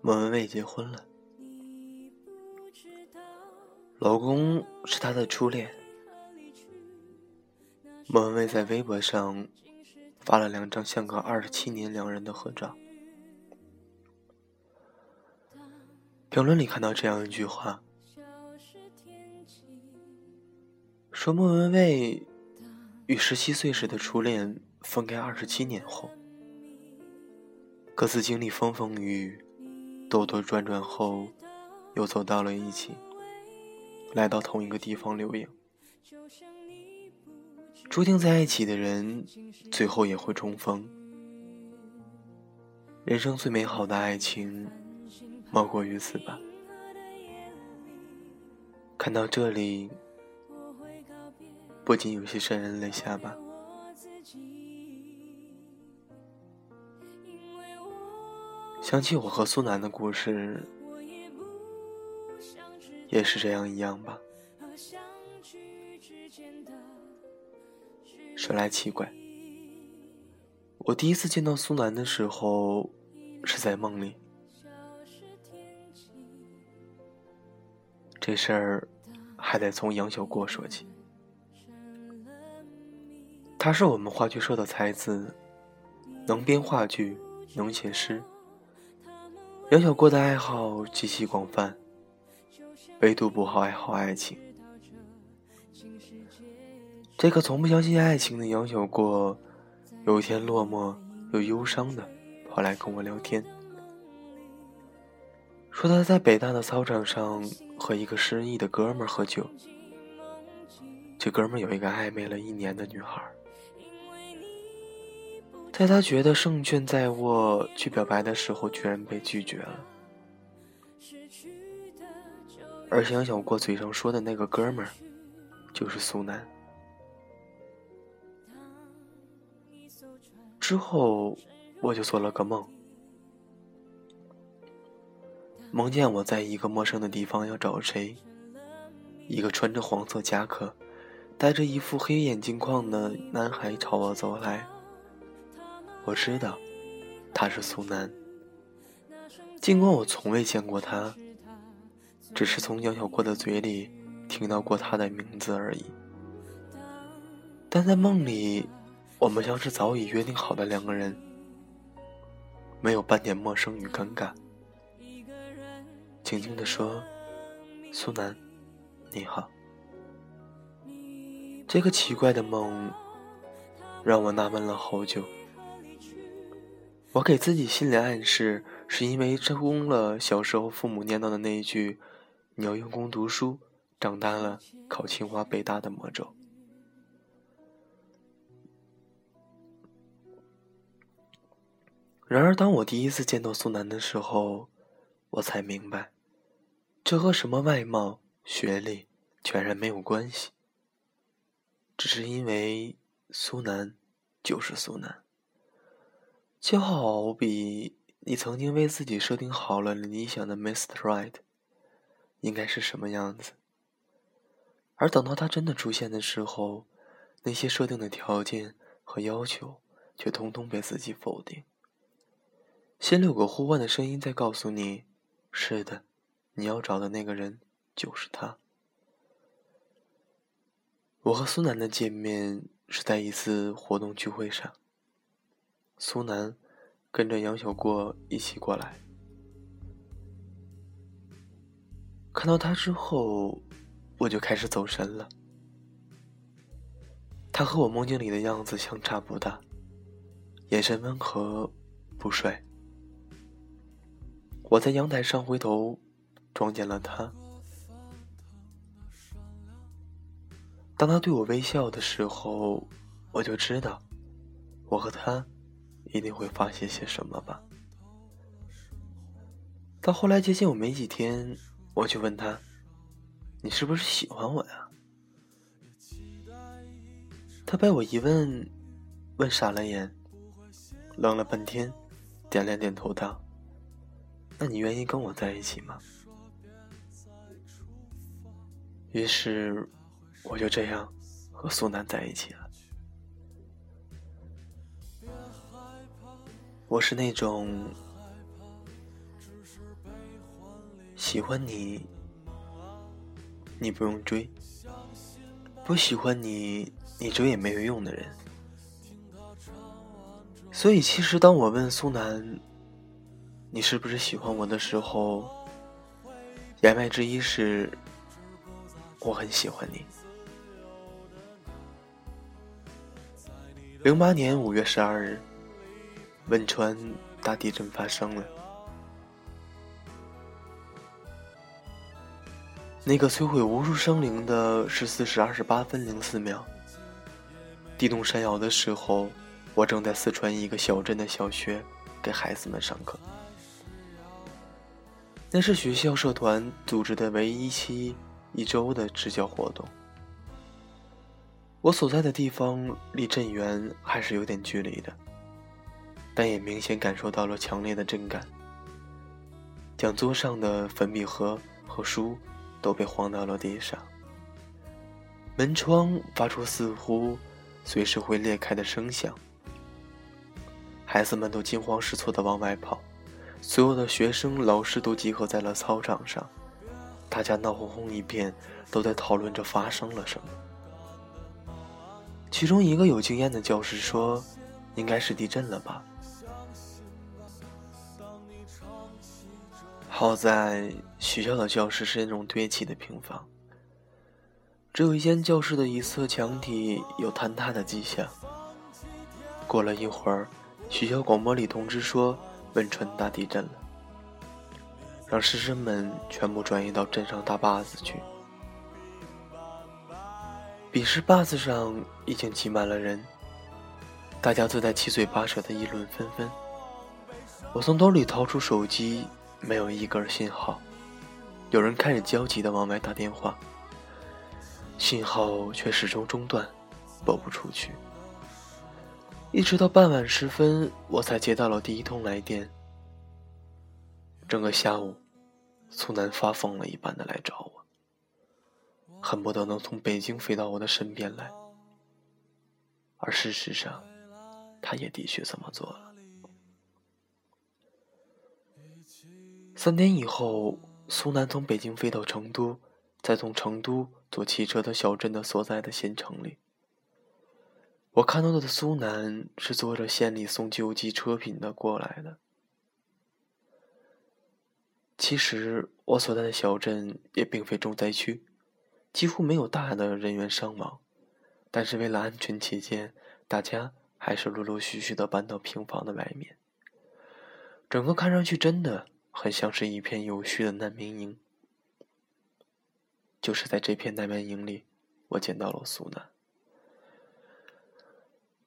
莫文蔚结婚了，老公是她的初恋。莫文蔚在微博上发了两张相隔二十七年两人的合照。评论里看到这样一句话，说莫文蔚与十七岁时的初恋分开二十七年后，各自经历风风雨雨。兜兜转转后，又走到了一起，来到同一个地方留影。注定在一起的人，最后也会重逢。人生最美好的爱情，莫过于此吧。看到这里，不禁有些潸然泪下吧。想起我和苏南的故事，也是这样一样吧。说来奇怪，我第一次见到苏南的时候是在梦里。这事儿还得从杨小过说起。他是我们话剧社的才子，能编话剧，能写诗。杨小过的爱好极其广泛，唯独不好爱好爱情。这个从不相信爱情的杨小过，有一天落寞又忧伤的跑来跟我聊天，说他在北大的操场上和一个失意的哥们喝酒，这哥们有一个暧昧了一年的女孩。在他觉得胜券在握去表白的时候，居然被拒绝了。而想想过嘴上说的那个哥们儿，就是苏南。之后，我就做了个梦，梦见我在一个陌生的地方要找谁，一个穿着黄色夹克、戴着一副黑眼镜框的男孩朝我走来。我知道，他是苏南。尽管我从未见过他，只是从杨小过的嘴里听到过他的名字而已。但在梦里，我们像是早已约定好的两个人，没有半点陌生与尴尬。静静地说：“苏南，你好。”这个奇怪的梦，让我纳闷了好久。我给自己心理暗示，是因为成功了小时候父母念叨的那一句“你要用功读书，长大了考清华北大”的魔咒。然而，当我第一次见到苏南的时候，我才明白，这和什么外貌、学历全然没有关系，只是因为苏南就是苏南。就好比你曾经为自己设定好了理想的 Mr. Right 应该是什么样子，而等到他真的出现的时候，那些设定的条件和要求却通通被自己否定。心里有个呼唤的声音在告诉你：是的，你要找的那个人就是他。我和苏南的见面是在一次活动聚会上。苏南跟着杨小过一起过来，看到他之后，我就开始走神了。他和我梦境里的样子相差不大，眼神温和，不帅。我在阳台上回头，撞见了他。当他对我微笑的时候，我就知道，我和他。一定会发现些什么吧。到后来接近我没几天，我就问他：“你是不是喜欢我呀？”他被我一问，问傻了眼，愣了半天，点了点头道：“那你愿意跟我在一起吗？”于是，我就这样和苏南在一起了。我是那种喜欢你，你不用追；不喜欢你，你追也没有用的人。所以，其实当我问苏南，你是不是喜欢我的时候，言外之意是。我很喜欢你。零八年五月十二日，汶川大地震发生了。那个摧毁无数生灵的十四时二十八分零四秒，地动山摇的时候，我正在四川一个小镇的小学给孩子们上课。那是学校社团组织的唯一一期。一周的支教活动，我所在的地方离震源还是有点距离的，但也明显感受到了强烈的震感。讲桌上的粉笔盒和书都被晃到了地上，门窗发出似乎随时会裂开的声响，孩子们都惊慌失措地往外跑，所有的学生、老师都集合在了操场上。大家闹哄哄一片，都在讨论着发生了什么。其中一个有经验的教师说：“应该是地震了吧。”好在学校的教室是那种堆砌的平房，只有一间教室的一侧墙体有坍塌的迹象。过了一会儿，学校广播里通知说：“汶川大地震了。”让师生们全部转移到镇上大坝子去。彼时坝子上已经挤满了人，大家都在七嘴八舌的议论纷纷。我从兜里掏出手机，没有一根信号。有人开始焦急地往外打电话，信号却始终中断，拨不出去。一直到傍晚时分，我才接到了第一通来电。整个下午，苏南发疯了一般的来找我，恨不得能从北京飞到我的身边来。而事实上，他也的确这么做了。三天以后，苏南从北京飞到成都，再从成都坐汽车到小镇的所在的县城里。我看到的苏南是坐着县里送救济车品的过来的。其实我所在的小镇也并非重灾区，几乎没有大的人员伤亡，但是为了安全起见，大家还是陆陆续续的搬到平房的外面。整个看上去真的很像是一片有序的难民营。就是在这片难民营里，我见到了苏南。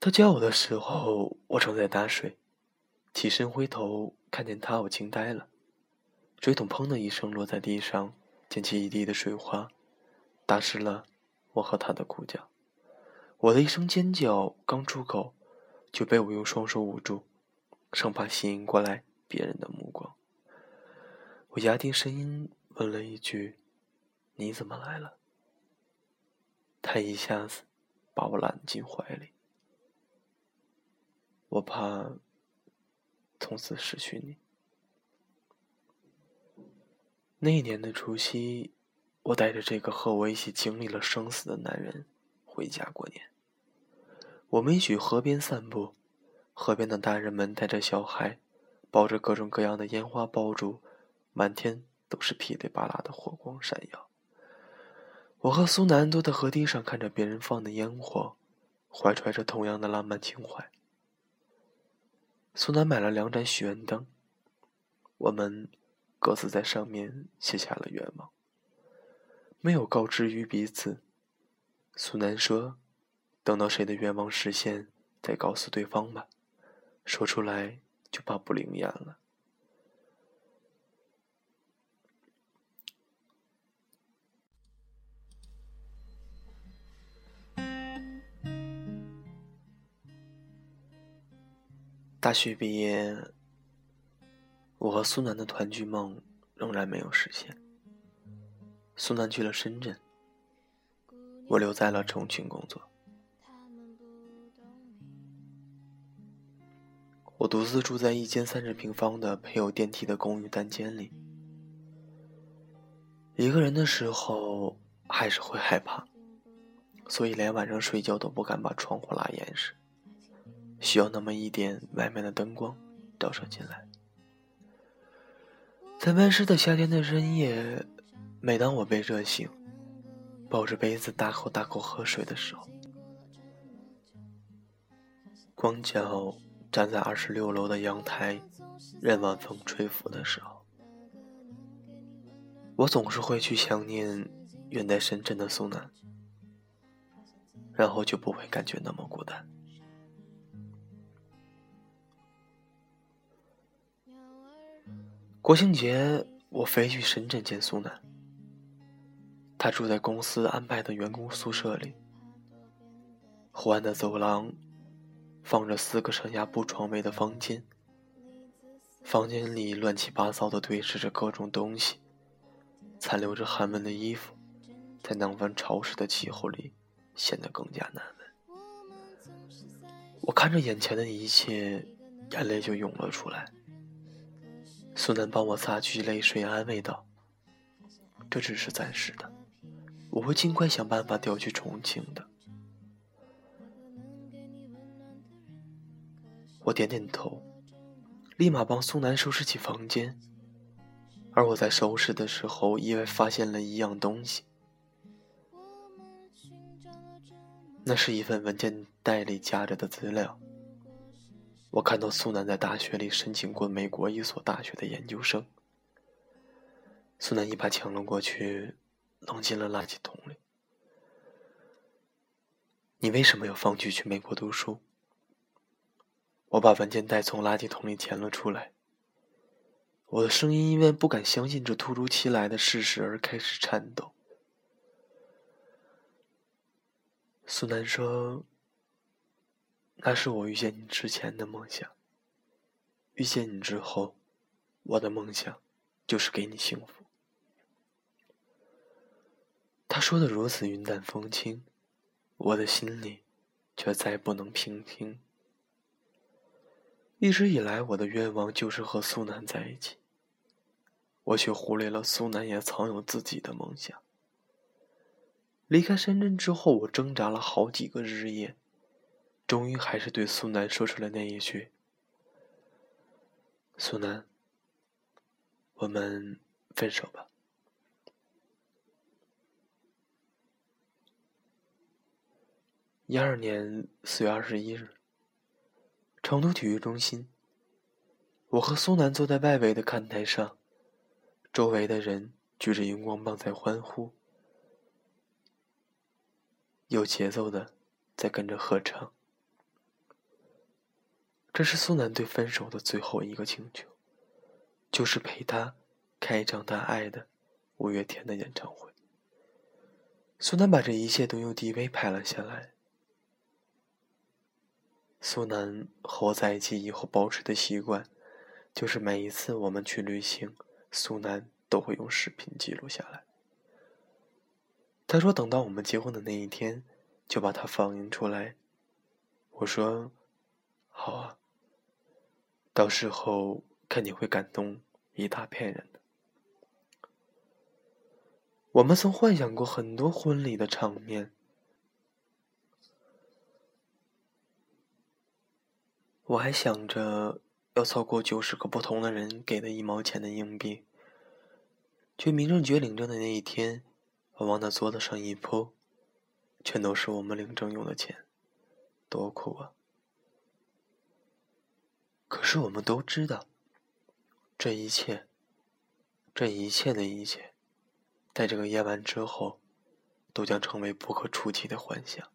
他叫我的时候，我正在打水，起身回头看见他，我惊呆了。水桶砰的一声落在地上，溅起一地的水花，打湿了我和他的裤脚。我的一声尖叫刚出口，就被我用双手捂住，生怕吸引过来别人的目光。我压低声音问了一句：“你怎么来了？”他一下子把我揽进怀里。我怕从此失去你。那一年的除夕，我带着这个和我一起经历了生死的男人回家过年。我们一起河边散步，河边的大人们带着小孩，抱着各种各样的烟花爆竹，满天都是噼里啪啦的火光闪耀。我和苏南都在河堤上看着别人放的烟火，怀揣着同样的浪漫情怀。苏南买了两盏许愿灯，我们。各自在上面写下了愿望，没有告知于彼此。苏南说：“等到谁的愿望实现，再告诉对方吧，说出来就怕不灵验了。”大学毕业。我和苏南的团聚梦仍然没有实现。苏南去了深圳，我留在了重庆工作。我独自住在一间三十平方的配有电梯的公寓单间里。一个人的时候还是会害怕，所以连晚上睡觉都不敢把窗户拉严实，需要那么一点外面的灯光照射进来。在温湿的夏天的深夜，每当我被热醒，抱着杯子大口大口喝水的时候，光脚站在二十六楼的阳台，任晚风吹拂的时候。我总是会去想念远在深圳的苏南，然后就不会感觉那么孤单。国庆节我飞去深圳见苏南，他住在公司安排的员工宿舍里，昏暗的走廊放着四个上下铺床位的房间，房间里乱七八糟的堆砌着各种东西。残留着汗纹的衣服，在南方潮湿的气候里显得更加难闻。我看着眼前的一切，眼泪就涌了出来。苏南帮我擦去泪水，安慰道：“这只是暂时的，我会尽快想办法调去重庆的。”我点点头，立马帮苏南收拾起房间。而我在收拾的时候，意外发现了一样东西。那是一份文件袋里夹着的资料。我看到苏南在大学里申请过美国一所大学的研究生。苏南一把抢了过去，扔进了垃圾桶里。你为什么要放弃去美国读书？我把文件袋从垃圾桶里捡了出来。我的声音因为不敢相信这突如其来的事实而开始颤抖。苏南说：“那是我遇见你之前的梦想。遇见你之后，我的梦想就是给你幸福。”他说的如此云淡风轻，我的心里却再不能平静。一直以来，我的愿望就是和苏南在一起。我却忽略了苏南也藏有自己的梦想。离开深圳之后，我挣扎了好几个日夜，终于还是对苏南说出了那一句：“苏南，我们分手吧。”一二年四月二十一日。成都体育中心，我和苏南坐在外围的看台上，周围的人举着荧光棒在欢呼，有节奏的在跟着合唱。这是苏南对分手的最后一个请求，就是陪他开一场他爱的五月天的演唱会。苏南把这一切都用 DV 拍了下来。苏南和我在一起以后保持的习惯，就是每一次我们去旅行，苏南都会用视频记录下来。他说等到我们结婚的那一天，就把它放映出来。我说，好啊，到时候肯定会感动一大片人。我们曾幻想过很多婚礼的场面。我还想着要凑够九十个不同的人给的一毛钱的硬币，去民政局领证的那一天，我往那桌子上一铺，全都是我们领证用的钱，多苦啊！可是我们都知道，这一切，这一切的一切，在这个夜晚之后，都将成为不可触及的幻想。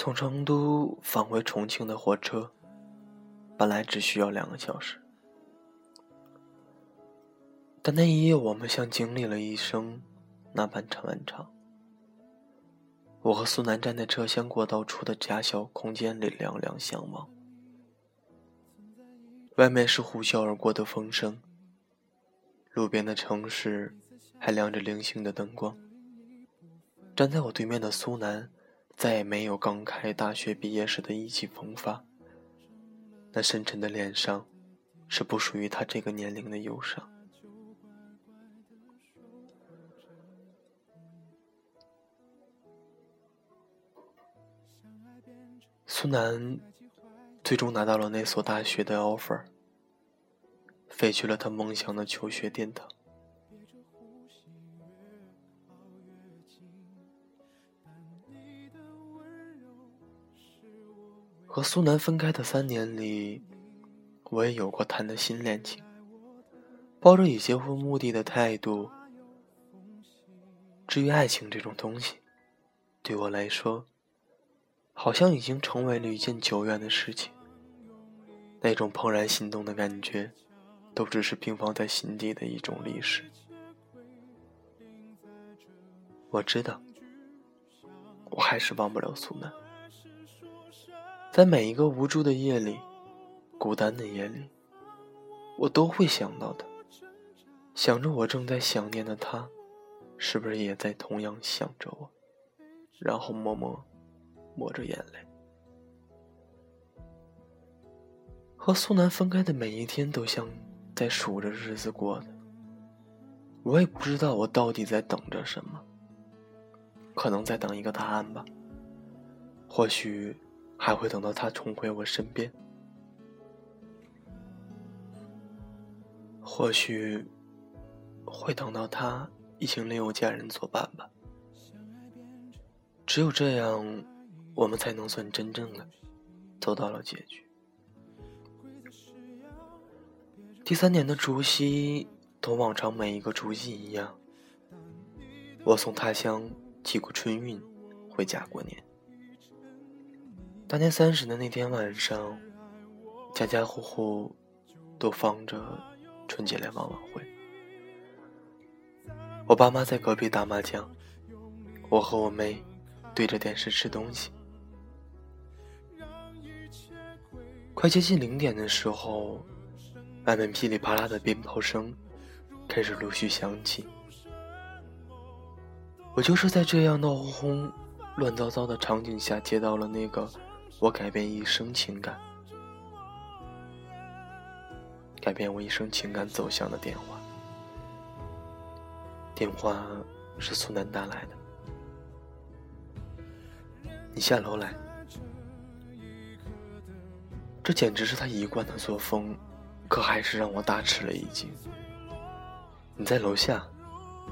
从成都返回重庆的火车，本来只需要两个小时，但那一夜我们像经历了一生那般漫长。我和苏南站在车厢过道处的狭小空间里，两两相望。外面是呼啸而过的风声，路边的城市还亮着零星的灯光。站在我对面的苏南。再也没有刚开大学毕业时的意气风发，那深沉的脸上，是不属于他这个年龄的忧伤。苏南最终拿到了那所大学的 offer，飞去了他梦想的求学殿堂。和苏南分开的三年里，我也有过谈的新恋情，抱着以结婚目的的态度。至于爱情这种东西，对我来说，好像已经成为了一件久远的事情。那种怦然心动的感觉，都只是平放在心底的一种历史。我知道，我还是忘不了苏南。在每一个无助的夜里，孤单的夜里，我都会想到他，想着我正在想念的他，是不是也在同样想着我？然后默默抹着眼泪。和苏南分开的每一天，都像在数着日子过的。我也不知道我到底在等着什么，可能在等一个答案吧。或许。还会等到他重回我身边，或许会等到他已经另有家人作伴吧。只有这样，我们才能算真正的走到了结局。第三年的除夕，同往常每一个除夕一样，我从他乡寄过春运，回家过年。大年三十的那天晚上，家家户户都放着春节联欢晚会。我爸妈在隔壁打麻将，我和我妹对着电视吃东西。快接近零点的时候，外面噼里啪啦的鞭炮声开始陆续响起。我就是在这样闹哄哄、乱糟糟的场景下接到了那个。我改变一生情感，改变我一生情感走向的电话。电话是苏南打来的，你下楼来。这简直是他一贯的作风，可还是让我大吃了一惊。你在楼下，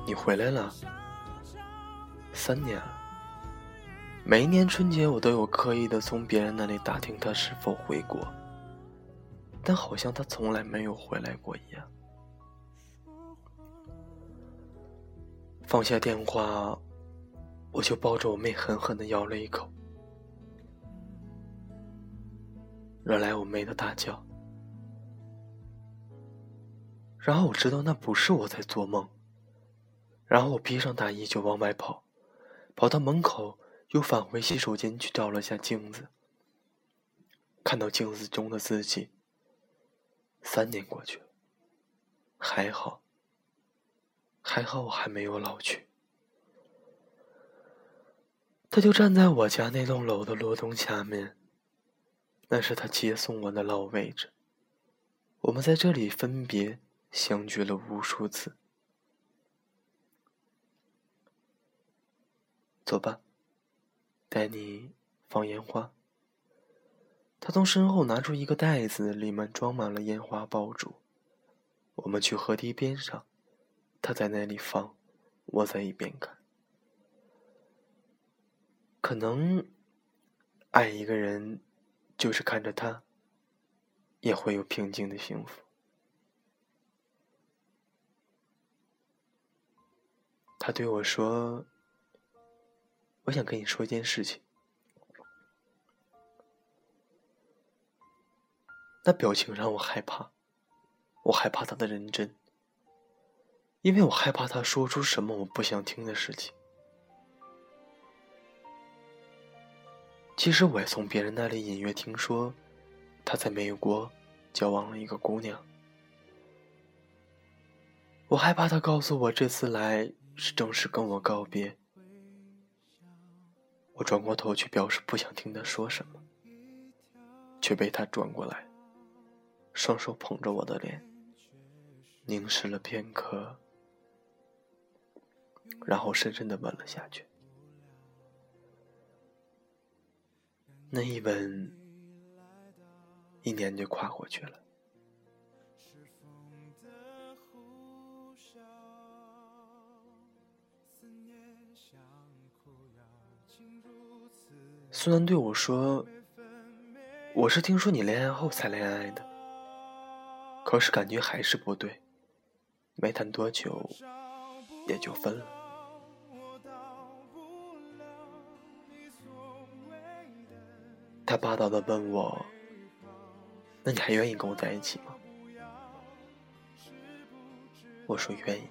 你回来了，三年了。每一年春节，我都有刻意的从别人那里打听他是否回国，但好像他从来没有回来过一样。放下电话，我就抱着我妹狠狠的咬了一口，惹来我妹的大叫。然后我知道那不是我在做梦，然后我披上大衣就往外跑，跑到门口。又返回洗手间去照了下镜子，看到镜子中的自己。三年过去了，还好，还好我还没有老去。他就站在我家那栋楼的落洞下面，那是他接送我的老位置。我们在这里分别相聚了无数次。走吧。带你放烟花。他从身后拿出一个袋子，里面装满了烟花爆竹。我们去河堤边上，他在那里放，我在一边看。可能，爱一个人，就是看着他，也会有平静的幸福。他对我说。我想跟你说一件事情。那表情让我害怕我害怕他的认真。因为我害怕他说出什么我不想听的事情。其实我也从别人那里隐约听说他在美国交往了一个姑娘。我害怕他告诉我这次来是正式跟我告别我转过头去表示不想听他说什么，却被他转过来，双手捧着我的脸，凝视了片刻，然后深深的吻了下去。那一吻，一年就跨过去了。苏南对我说：“我是听说你恋爱后才恋爱的，可是感觉还是不对，没谈多久也就分了。”他霸道的问我：“那你还愿意跟我在一起吗？”我说愿意，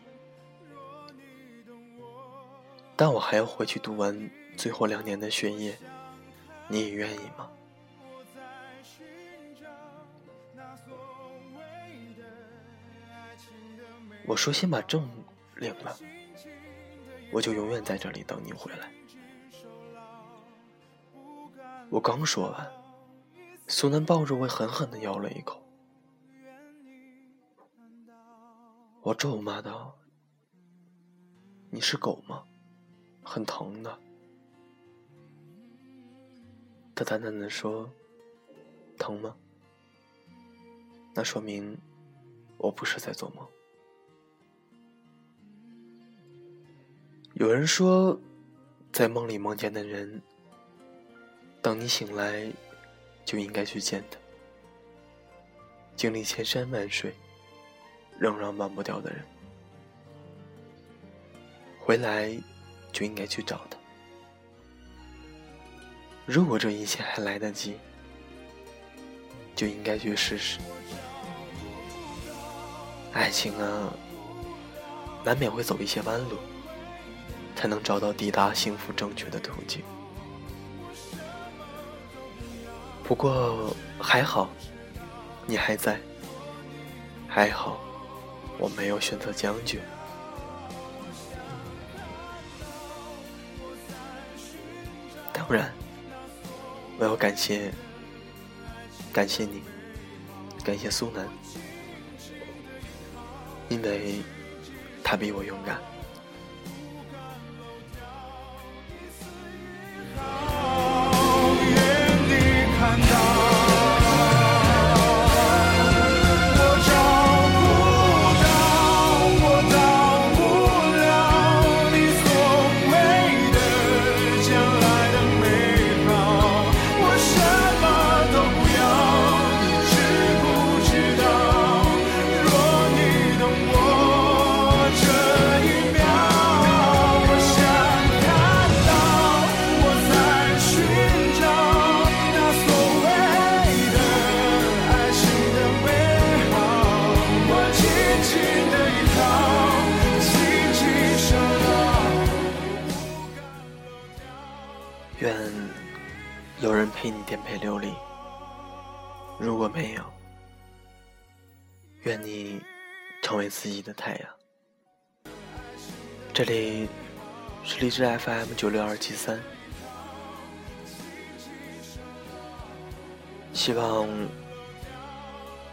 但我还要回去读完最后两年的学业，你也愿意吗？我说先把证领了，我就永远在这里等你回来。我刚说完，苏南抱着我狠狠的咬了一口。我咒骂道：“你是狗吗？很疼的。”他淡淡的说：“疼吗？那说明我不是在做梦。”有人说，在梦里梦见的人。当你醒来，就应该去见他。经历千山万水，仍然忘不掉的人，回来就应该去找他。如果这一切还来得及，就应该去试试。爱情啊，难免会走一些弯路，才能找到抵达幸福正确的途径。不过还好，你还在。还好，我没有选择将就。当然，我要感谢，感谢你，感谢苏南，因为他比我勇敢。有人陪你颠沛流离，如果没有，愿你成为自己的太阳。这里是荔枝 FM 九六二七三，希望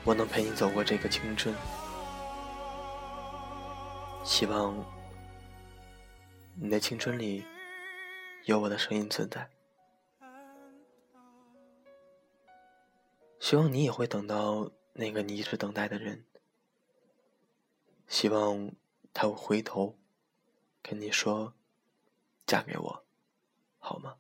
我能陪你走过这个青春，希望你的青春里有我的声音存在。希望你也会等到那个你一直等待的人。希望他会回头跟你说：“嫁给我，好吗？”